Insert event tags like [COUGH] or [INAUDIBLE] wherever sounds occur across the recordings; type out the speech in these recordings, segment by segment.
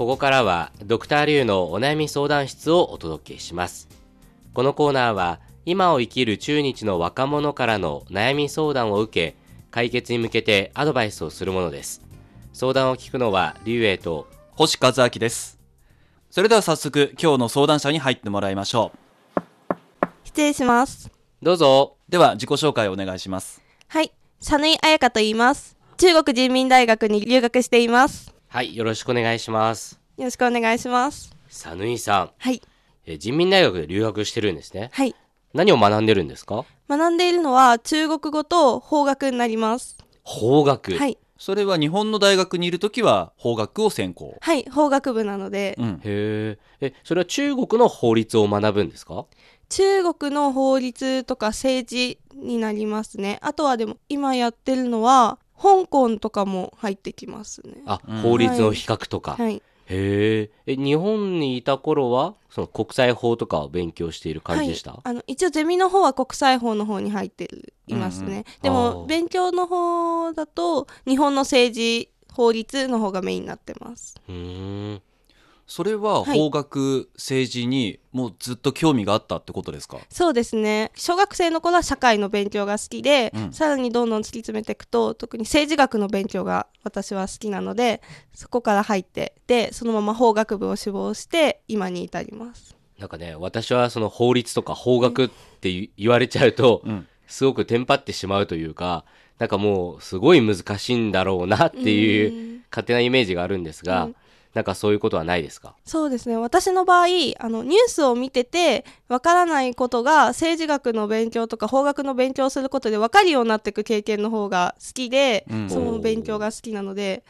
ここからはドクターリュウのお悩み相談室をお届けしますこのコーナーは今を生きる中日の若者からの悩み相談を受け解決に向けてアドバイスをするものです相談を聞くのはリュウエイと星和明ですそれでは早速今日の相談者に入ってもらいましょ失礼します。どうぞうでは自己紹介をお願いしますはい。サヌイ彩香と言います。中国人民大学に留学しています。はいよろしくお願いしますよろしくお願いします。サヌイさんはい。え人民大学で留学してるんですねはい。何を学んでるんですか？学んでいるのは中国語と法学になります。法学、はい。それは日本の大学にいるときは法学を専攻はい。法学部なので、うんへええそれは中国の法律を学ぶんですか？中国の法律とか政治になりますね。あとはでも今やってるのは香港とかも入ってきますね。あ、うん。法律の比較とか、はい。へええ日本にいた頃はその国際法とかを勉強している感じでした、はい、あの一応ゼミの方は国際法の方に入ってるいますね、うんうん。でも勉強の方だと日本の政治法律の方がメインになってます。うーんそれははい。法学、政治にもうずっと興味があったってことですか？そうですね。小学生の頃は社会の勉強が好きで、うん。さらにどんどん突き詰めていくと特に政治学の勉強が私は好きなのでそこから入ってでそのまま法学部を志望して今に至ります。なんかね私はその法律とか法学って言言われちゃうと、うん。すごくテンパってしまうというかなんかもうすごい難しいんだろうなっていううん。勝手なイメージがあるんですが、うんなんかそういうことはないですか？そうですね。私の場合あのニュースを見ててわからないことが政治学の勉強とか法学の勉強をすることで分かるようになっていく経験の方が好きで、うん。その勉強が好きなので、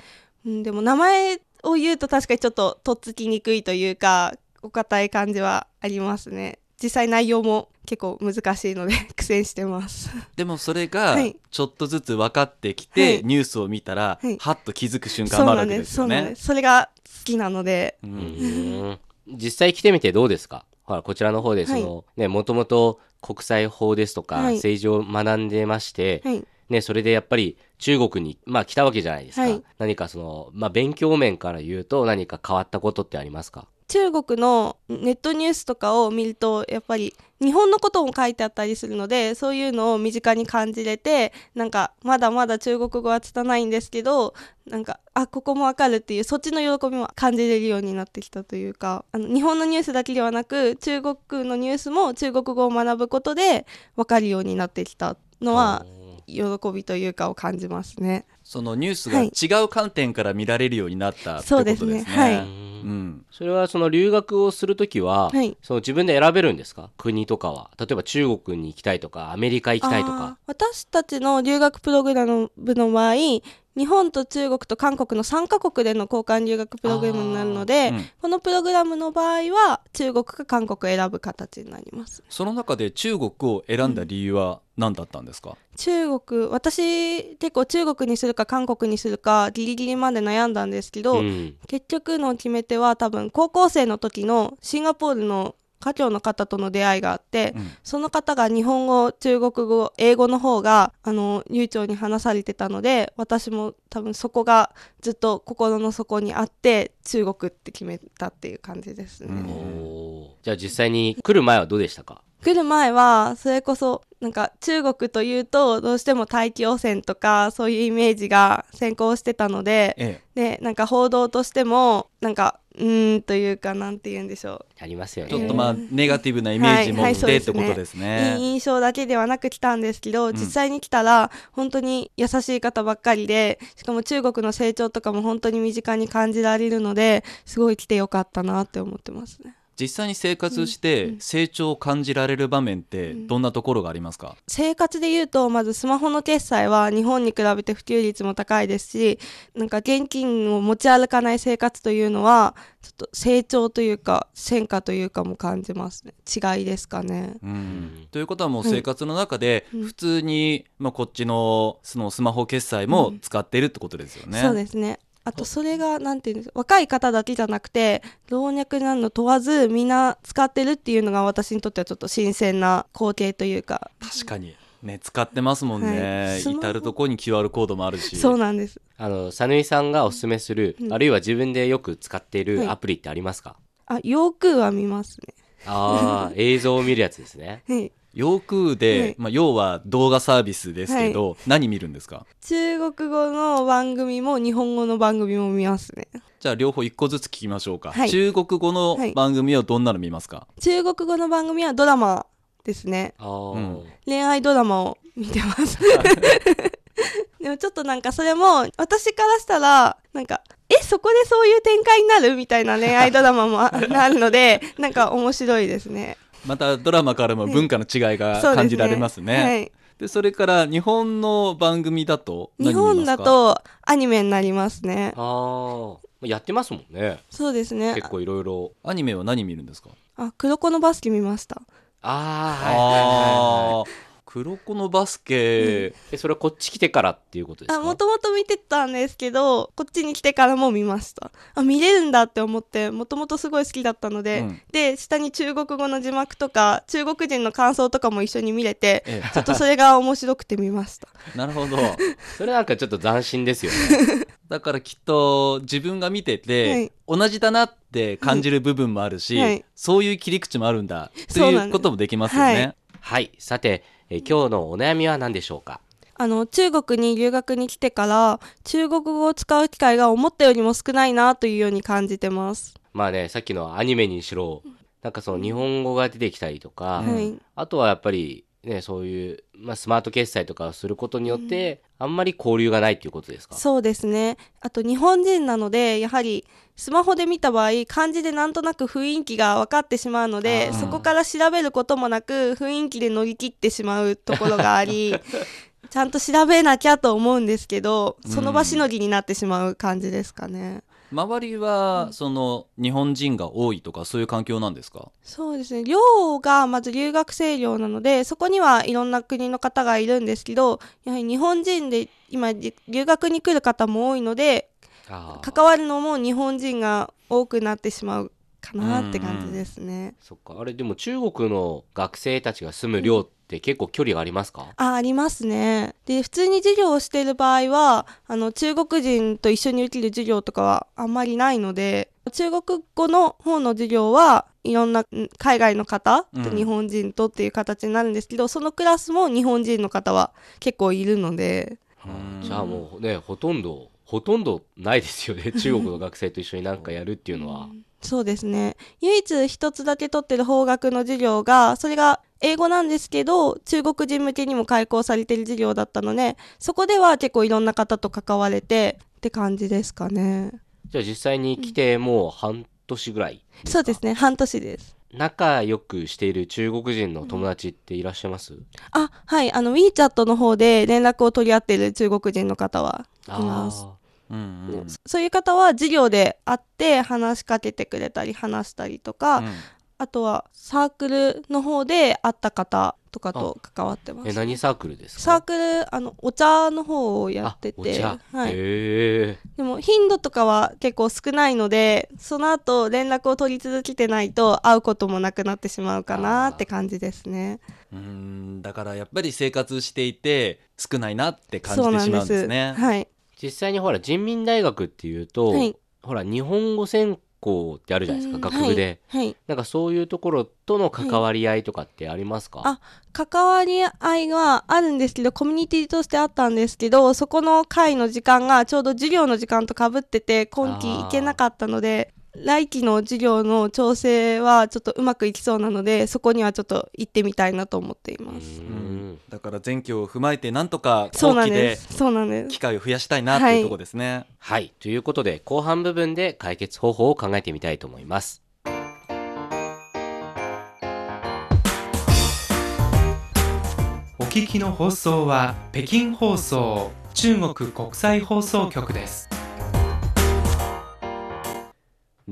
うん、でも名前を言うと確かにちょっととっつきにくいというかお堅い感じはありますね。実際内容も結構難しいので [LAUGHS] 苦戦してます。でもそれがはい。ちょっとずつ分かってきて、はい。ニュースを見たら、はい。はっと気づく瞬そう間もあるわけなんですそうです。よねなんです。それが好きなので。ううん。実際来てみてどうですか？ほらこちらの方でその、ねもともと国際法ですとか、はい。政治を学んでまして、はい。ね、それでやっぱり中国に、まあ、来たわけじゃないですか、はい。何かその、まあ、勉強面から言うと何か変わったことってありますか？中国のネットニュースとかを見るとやっぱり日本のことも書いてあったりするのでそういうのを身近に感じれてなんかまだまだ中国語は拙いんですけどなんかあここもわかるっていうそっちの喜びも感じれるようになってきたというかあの日本のニュースだけではなく中国のニュースも中国語を学ぶことでわかるようになってきたのは喜びというかを感じますね。そのニュースが違う観点から見られるようになったってことですね。そうですね。はい。うん、それはその留学をするときは、はい。その自分で選べるんですか？国とかは。例えば中国に行きたいとかアメリカ行きたいとか。私たちの留学プログラムの場合日本と中国と韓国の3カ国での交換留学プログラムになるので、うん。このプログラムの場合は中国か韓国を選ぶ形になります。その中で中国を選んだ理由は何だったんですか、中国私結構中国にするか韓国にするかギリギリまで悩んだんですけど、うん。結局の決め手は多分高校生の時のシンガポールの華僑の方との出会いがあって、うん。その方が日本語中国語英語の方があの流暢に話されてたので私も多分そこがずっと心の底にあって中国って決めたっていう感じですね。じゃあ実際に来る前はどうでしたか？来る前はそれこそなんか中国というとどうしても大気汚染とかそういうイメージが先行してたのでえ。でなんか報道としてもなんかうーんというかなんて言うんでしょありますよえ、ね。ちょっとまあネガティブなイメージ持はいはいってってことですう、ね。いい印象だけではなく来たんですけど、ん。実際に来たら本当に優しい方ばっかりでしかも中国の成長とかも本当に身近に感じられるのですごい来てよかったなって思ってますね。実際に生活して成長を感じられる場面ってどんなところがありますか、生活で言うとまずスマホの決済は日本に比べて普及率も高いですしなんか現金を持ち歩かない生活というのはちょっと成長というか戦果というかも感じますね。違いですかね。うん。ということはもうはい。生活の中でうん。普通に、まあ、こっちのそのスマホ決済も使っているってことですよね。そうですねあとそれがなんていうんですか若い方だけじゃなくて老若男女問わずみんな使ってるっていうのが私にとってはちょっと新鮮な光景というか。確かに。ね使ってますもんね、はい。至る所に QR コードもあるし。そうなんですあの、さぬいさんがおすすめする、うん。あるいは自分でよく使っていはい。るアプリってありますか、あヨークーは見ますああ、[LAUGHS] 映像を見るやつですね。ね。はい洋空で、はい。まあ、要は動画サービスですけど、何見るんですか？中国語の番組も日本語の番組も見ますね。じゃあ両方一個ずつ聞きましょうか、はい。中国語のはい番組はどんなの見ますか、中国語の番組はドラマですね。ああ、うん恋愛ドラマを見てます。[LAUGHS] でもちょっとなんかそれも私からしたらなんかえそこでそういう展開になる？みたいな恋愛ドラマもあ [LAUGHS] なるのでなんか面白いですねまたドラマからも文化の違いが感じられますね。はい。でそれから日本の番組だと日何見ますか？本だとアニメになりますね。ああ、やってますもんね。そうですね。結構いろいろ。アニメは何見るんですか？あ黒子のバスケ見ました。ああ、はいはいはいはい。黒子のバスケ、え、それはこっち来てからっていうことですか？あもともと見てたんですけどこっちに来てからも見ました。あ見れるんだって思ってもともとすごい好きだったので、うん。で下に中国語の字幕とか中国人の感想とかも一緒に見れてえちょっとそれが面白くて見ました。え [LAUGHS] なるほど。それなんかちょっと斬新ですよね。[LAUGHS] だからきっと自分が見てて、はい。同じだなって感じる部分もあるし、はい。そういう切り口もあるんだとそうないうこともできますよね。はい。はい。さて、え今日のお悩みは何でしょうか？あの中国に留学に来てから中国語を使う機会が思ったよりも少ないなというように感じてます、まあね、さっきのアニメにしろ、なんかその日本語が出てきたりとか、うん。はい。あとはやっぱりね、そういう、まあ、スマート決済とかをすることによって、あんまり交流がないっていうことですか？そうですね。あと日本人なのでやはりスマホで見た場合漢字でなんとなく雰囲気が分かってしまうのでそこから調べることもなく雰囲気で乗り切ってしまうところがあり [LAUGHS] ちゃんと調べなきゃと思うんですけどその場しのぎになってしまう感じですかね。周りは、その日本人が多いとかそういう環境なんですか？そうですね。寮がまず留学生寮なのでそこにはいろんな国の方がいるんですけどやはり日本人で今留学に来る方も多いので関わるのも日本人が多くなってしまうかなって感じですね。そっか。あれ、でも中国の学生たちが住む寮って結構距離がありますか、あありますね。で普通に授業をしている場合はあの中国人と一緒に受ける授業とかはあんまりないので中国語の方の授業はいろんなん海外の方とうん日本人とっていう形になるんですけど、そのクラスも日本人の方は結構いるのでうんじゃあもうね、ほとんど、ほとんどないですよね。中国の学生と一緒になんかやるっていうのは。そうですね。唯一一つだけ取ってる法学の授業がそれが英語なんですけど中国人向けにも開講されてる授業だったのでそこでは結構いろんな方と関われてって感じですかね。じゃあ実際に来てもう半年ぐらいですか？そうですね。半年です。仲良くしている中国人の友達っていらっしゃいます、あはい。あの WeChat の方で連絡を取り合ってる中国人の方はいます。あうんうんそういう方は授業で会って話しかけてくれたり話したりとか、うん。あとはサークルの方で会った方とかと関わってまーえす何サークルですか？サークルあのお茶の方をやってて茶、はい、でも頻度とかは結構少ないのでその後連絡を取り続けてないと会うこともなくなってしまうかなって感じですね。うんだからやっぱり生活していて少ないなって感じてしまうんですす。ね。はい実際にほら人民大学っていうと、はい。ほら日本語専攻ってあるじゃないですか、うん学部で、はい、はい。なんかそういうところとの関わり合いとかってありますか、あ関わり合いはあるんですけどコミュニティとしてあったんですけどそこの会の時間がちょうど授業の時間とかぶってて今期行けなかったので来期の授業の調整はちょっとうまくいきそうなのでそこにはちょっと行ってみたいなと思っていうまーす。んだから前期を踏まえてなんとかそうなん後期でです。そうなんです機。会を増やしたいなっていうところですね。はいということで後半部分で解決方法を考えてみたいと思いますお聞きの放送は北京放送中国国際放送局です。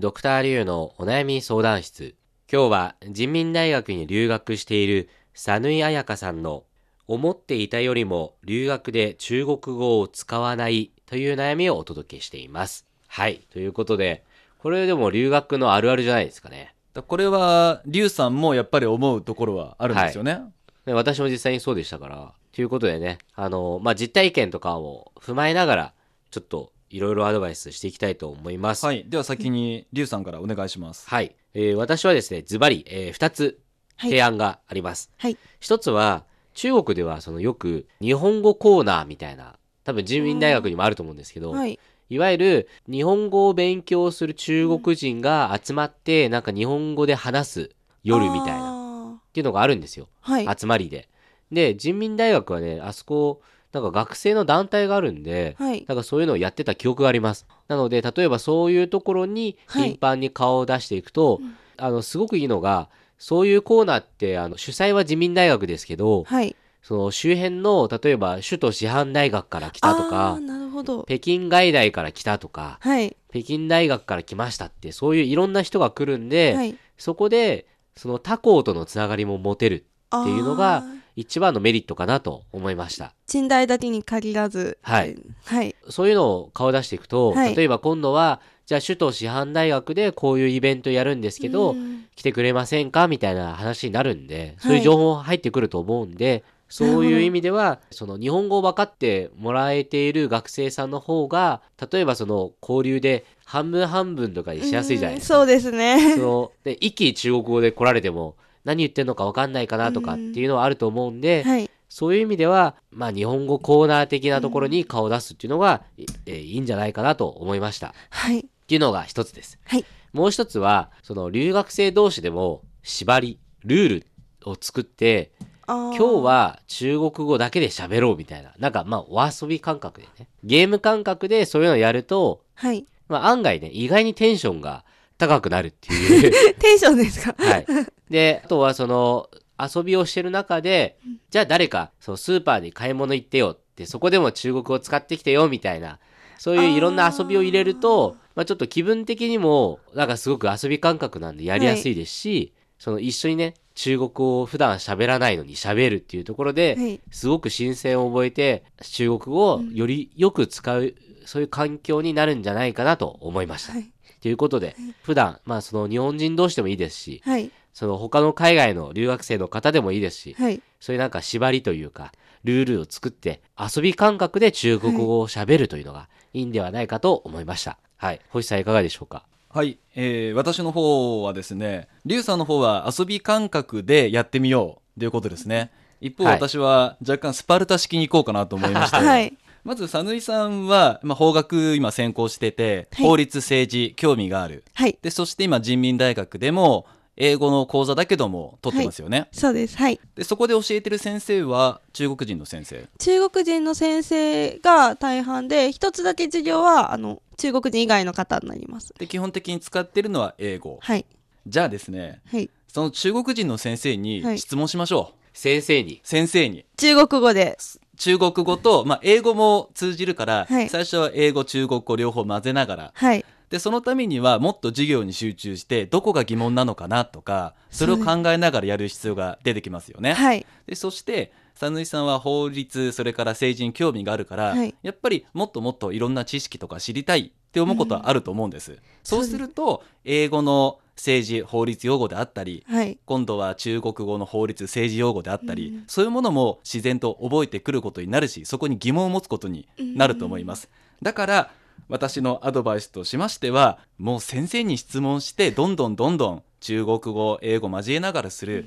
ドクターリュウのお悩み相談室。今日は人民大学に留学している佐縫彩香さんの思っていたよりも留学で中国語を使わないという悩みをお届けしています。はい。ということでこれでも留学のあるあるじゃないですかね。だこれはリュウさんもやっぱり思うところはあるんですよね。で私も実際にそうでしたから。ということでね、あの、まあ、実体験とかを踏まえながら、ちょっといろいろアドバイスしていきたいと思います。はい。では先に、リュウさんからお願いします。はい。えー私はですね、ズバリ、え2つはい提案があります。はい一つは、中国ではそのよく日本語コーナーみたいな、多分人民大学にもあると思うんですけど、はいいわゆる日本語を勉強する中国人が集まって、なんか日本語で話す夜みたいな、っなていうのがあるんですよ。はい集まりで。で、人民大学はね、あそこ、なんか学生の団体があるんで、はい。なんかそういうのをやってた記憶があります。なので、例えばそういうところにはい。頻繁に顔を出していくと、あの、すごくいいのが、そういうコーナーって、あの、主催は自民大学ですけど、はい。その周辺の、例えば首都師範大学から来たとあかー、なるほど。北京外大から来たとか、はい。北京大学から来ましたって、そういういろんな人が来るんで、はい。そこで、その他校とのつながりも持てるっていうのが一番のメリットかなと思いました。賃貸だけに限らず。はい。はい。そういうのを顔出していくと、はい。例えば今度は、じゃあ首都師範大学でこういうイベントやるんですけど、うん。来てくれませんかみたいな話になるんで、そういう情報入ってくると思うんで、そういう意味では、その日本語を分かってもらえている学生さんの方が、例えばその交流で半分半分とかにしやすいじゃないですか。うんそうですね。そので一気に中国語で来られても何言ってんのか分かんないかなとかっていうのはあると思うんで、はいそういう意味では、まあ日本語コーナー的なところに顔を出すっていうのが、いえーいいんじゃないかなと思いました。っはいていうのが一つです。はいもう一つは、その留学生同士でも縛り、ルールを作って、今今日は中国語だけで喋ろうみたいな。なんかまあお遊び感覚でね。ゲーム感覚でそういうのをやると、はいまあ案外ね、意外にテンションが高くなるっていう。[LAUGHS] テンションですか？はい。で、あとはその、遊びをしてる中で、じゃあ誰か、そう、スーパーに買い物行ってよって、そこでも中国語使ってきてよみたいな、そういういろんな遊びを入れると、まあちょっと気分的にも、なんかすごく遊び感覚なんでやりやすいですし、その一緒にね、中国語を普段喋らないのに喋るっていうところで、はい。すごく新鮮を覚えて、中国語をよりよく使う、そういう環境になるんじゃないかなと思いました。はい。ということで、普段、まあその日本人同士でもいいですし、はい。その他の海外の留学生の方でもいいですし、はい。そういうなんか縛りというか、ルールを作って、遊び感覚で中国語を喋るというのがいいんではないかと思いました。はい。星さんいかがでしょうか？はい、えー私の方はですね、リュウさんの方は遊び感覚でやってみようということですね。一方、はい私は若干スパルタ式に行こうかなと思いまして、はいまず、佐野井さんは、まあ、法学今専攻してて、はい法律政治興味がある。はいで、そして今人民大学でも、英語の講座だけども取ってますよね。そうですはいで、そこで教えてる先生は中国人の先生。中国人の先生が大半で一つだけ授業はあの中国人以外の方になりますで、基本的に使ってるのは英語。はいじゃあですね、はいその中国人の先生はいに質問しましょう。先生に。先生に。中国語で中国語と、まあ、英語も通じるから、はい。最初は英語中国語両方混ぜながら。はい。でそのためにはもっと授業に集中してどこが疑問なのかなとかそれを考えながらやる必要が出てきますよね。はい。でそして佐野井さんは法律それから政治に興味があるから、はい。やっぱりもっともっといろんな知識とか知りたいって思うことはあると思うんです。そうすると英語の政治法律用語であったりはい。今度は中国語の法律政治用語であったり、そういうものも自然と覚えてくることになるしそこに疑問を持つことになると思います、だから私のアドバイスとしましてはもう先生に質問してどんどんどんどん中国語英語交えながらする、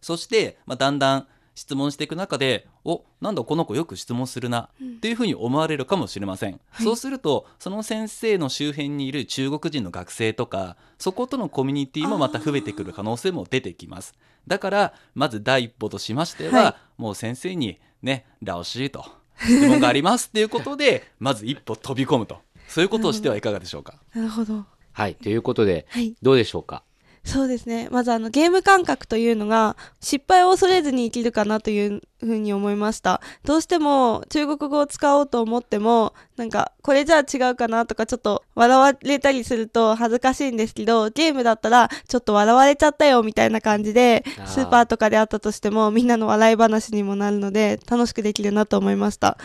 そして、まあ、だんだん質問していく中でおなんだこの子よく質問するな、っていうふうに思われるかもしれません、そうするとその先生の周辺にいる中国人の学生とかそことのコミュニティもまた増えてくる可能性も出てきます。だからまず第一歩としましては、はい。もう先生にね「ラオシー」と。質問がありますっていうことで [LAUGHS] まず一歩飛び込むと。そういうことをしてはいかがでしょうか？なるほど。はい。ということで、はい。どうでしょうか？そうですね。まずあのゲーム感覚というのが失敗を恐れずに生きるかなというふうに思いました。どうしても中国語を使おうと思ってもなんかこれじゃあ違うかなとかちょっと笑われたりすると恥ずかしいんですけどゲームだったらちょっと笑われちゃったよみたいな感じでスーパーとかであったとしてもみんなの笑い話にもなるので楽しくできるなと思いました。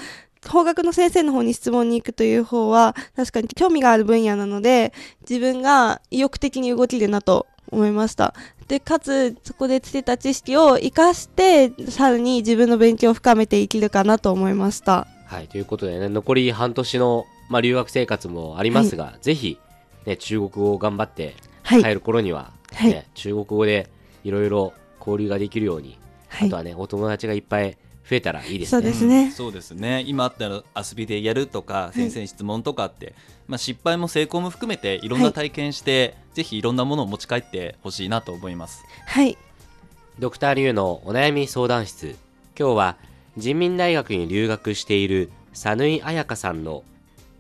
法学の先生の方に質問に行くという方は確かに興味がある分野なので自分が意欲的に動けるなと思いました。でかつそこでつけた知識を生かしてさらに自分の勉強を深めていけるかなと思いました。はい、ということでね、残り半年の、まあ、留学生活もありますが、ぜひ、ね、中国語を頑張ってはい。帰る頃には、はい。ね中国語でいろいろ交流ができるように、はい。あとはね、お友達がいっぱい増えたらいいですそうね。ですね、そうですね。今あったら遊びでやるとか先生に質問とかって、まあ、失敗も成功も含めていろんな体験して、ぜひいろんなものを持ち帰ってほしいなと思います。はい。ドクターリュウのお悩み相談室。今日は人民大学に留学している佐縫彩香さんの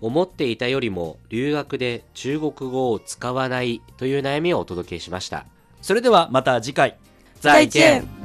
思っていたよりも留学で中国語を使わないという悩みをお届けしました。それではまた次回。再见